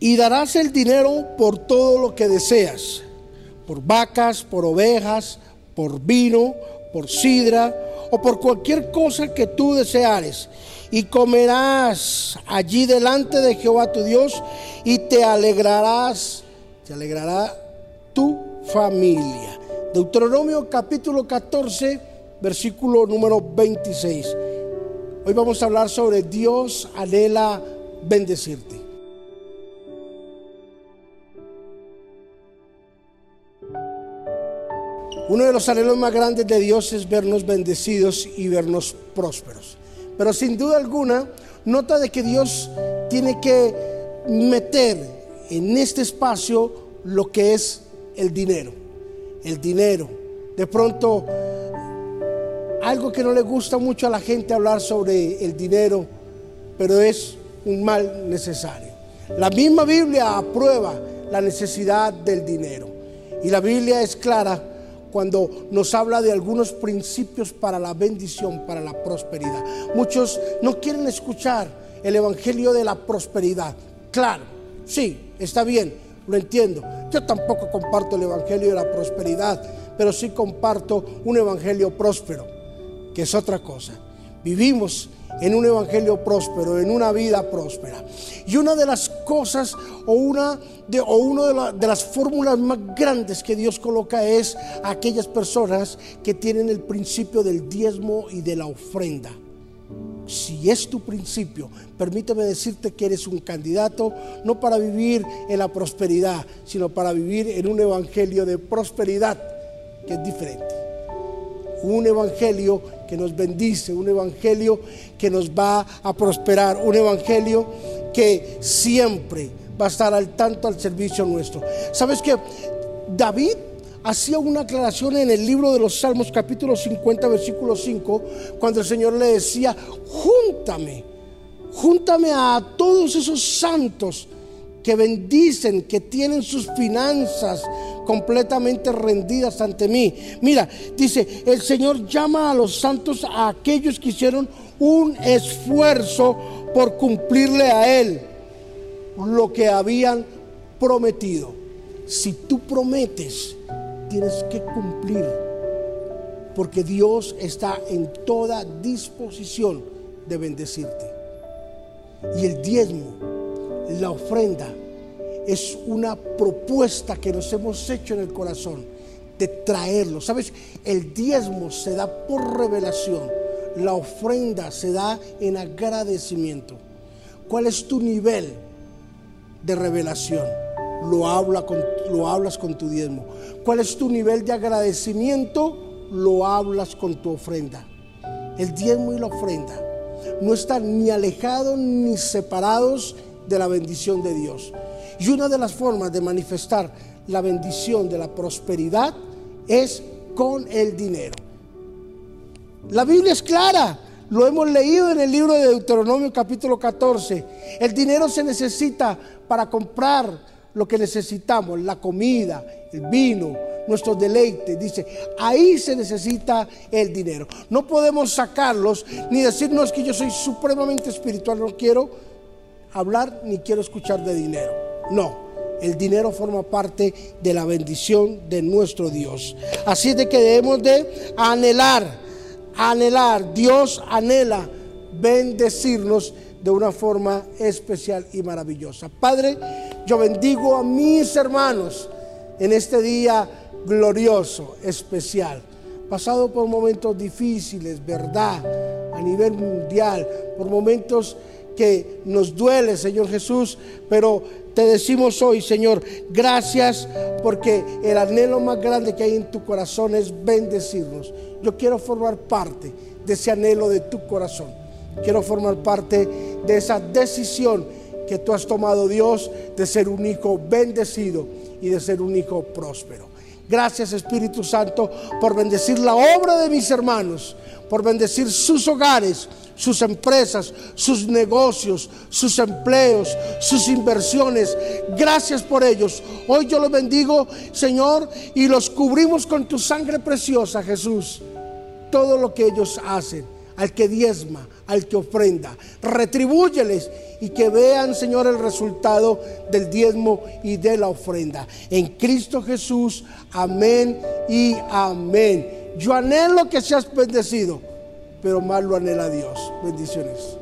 y darás el dinero por todo lo que deseas, por vacas, por ovejas, por vino, por sidra o por cualquier cosa que tú deseares. Y comerás allí delante de Jehová tu Dios y te alegrarás, te alegrará tu familia. Deuteronomio capítulo 14, versículo número 26. Hoy vamos a hablar sobre Dios anhela bendecirte. Uno de los anhelos más grandes de Dios es vernos bendecidos y vernos prósperos. Pero sin duda alguna, nota de que Dios tiene que meter en este espacio lo que es el dinero. El dinero. De pronto, algo que no le gusta mucho a la gente hablar sobre el dinero, pero es un mal necesario. La misma Biblia aprueba la necesidad del dinero. Y la Biblia es clara cuando nos habla de algunos principios para la bendición, para la prosperidad. Muchos no quieren escuchar el Evangelio de la prosperidad. Claro, sí, está bien, lo entiendo. Yo tampoco comparto el Evangelio de la prosperidad, pero sí comparto un Evangelio próspero, que es otra cosa. Vivimos en un evangelio próspero, en una vida próspera. Y una de las cosas o una de, o una de, las fórmulas más grandes que Dios coloca es aquellas personas que tienen el principio del diezmo y de la ofrenda. Si es tu principio, permíteme decirte que eres un candidato no para vivir en la prosperidad, sino para vivir en un evangelio de prosperidad que es diferente. Un evangelio que nos bendice, un evangelio que nos va a prosperar, un evangelio que siempre va a estar al tanto al servicio nuestro. ¿Sabes que David hacía una aclaración en el libro de los Salmos capítulo 50 versículo 5 cuando el Señor le decía, "Júntame, júntame a todos esos santos que bendicen, que tienen sus finanzas completamente rendidas ante mí. Mira, dice, el Señor llama a los santos a aquellos que hicieron un esfuerzo por cumplirle a Él lo que habían prometido. Si tú prometes, tienes que cumplir, porque Dios está en toda disposición de bendecirte. Y el diezmo la ofrenda es una propuesta que nos hemos hecho en el corazón de traerlo. ¿Sabes? El diezmo se da por revelación. La ofrenda se da en agradecimiento. ¿Cuál es tu nivel de revelación? Lo, habla con, lo hablas con tu diezmo. ¿Cuál es tu nivel de agradecimiento? Lo hablas con tu ofrenda. El diezmo y la ofrenda no están ni alejados ni separados de la bendición de Dios. Y una de las formas de manifestar la bendición de la prosperidad es con el dinero. La Biblia es clara, lo hemos leído en el libro de Deuteronomio capítulo 14. El dinero se necesita para comprar lo que necesitamos, la comida, el vino, nuestro deleite. Dice, ahí se necesita el dinero. No podemos sacarlos ni decirnos que yo soy supremamente espiritual, no quiero hablar ni quiero escuchar de dinero. No. El dinero forma parte de la bendición de nuestro Dios. Así de que debemos de anhelar, anhelar. Dios anhela bendecirnos de una forma especial y maravillosa. Padre, yo bendigo a mis hermanos en este día glorioso, especial. Pasado por momentos difíciles, verdad, a nivel mundial, por momentos que nos duele, Señor Jesús, pero te decimos hoy, Señor, gracias porque el anhelo más grande que hay en tu corazón es bendecirnos. Yo quiero formar parte de ese anhelo de tu corazón. Quiero formar parte de esa decisión que tú has tomado, Dios, de ser un hijo bendecido y de ser un hijo próspero. Gracias Espíritu Santo por bendecir la obra de mis hermanos, por bendecir sus hogares, sus empresas, sus negocios, sus empleos, sus inversiones. Gracias por ellos. Hoy yo los bendigo, Señor, y los cubrimos con tu sangre preciosa, Jesús. Todo lo que ellos hacen, al que diezma, al que ofrenda, retribúyeles y que vean, Señor, el resultado del diezmo y de la ofrenda. En Cristo Jesús, amén y amén. Yo anhelo que seas bendecido, pero más lo anhela Dios. Bendiciones.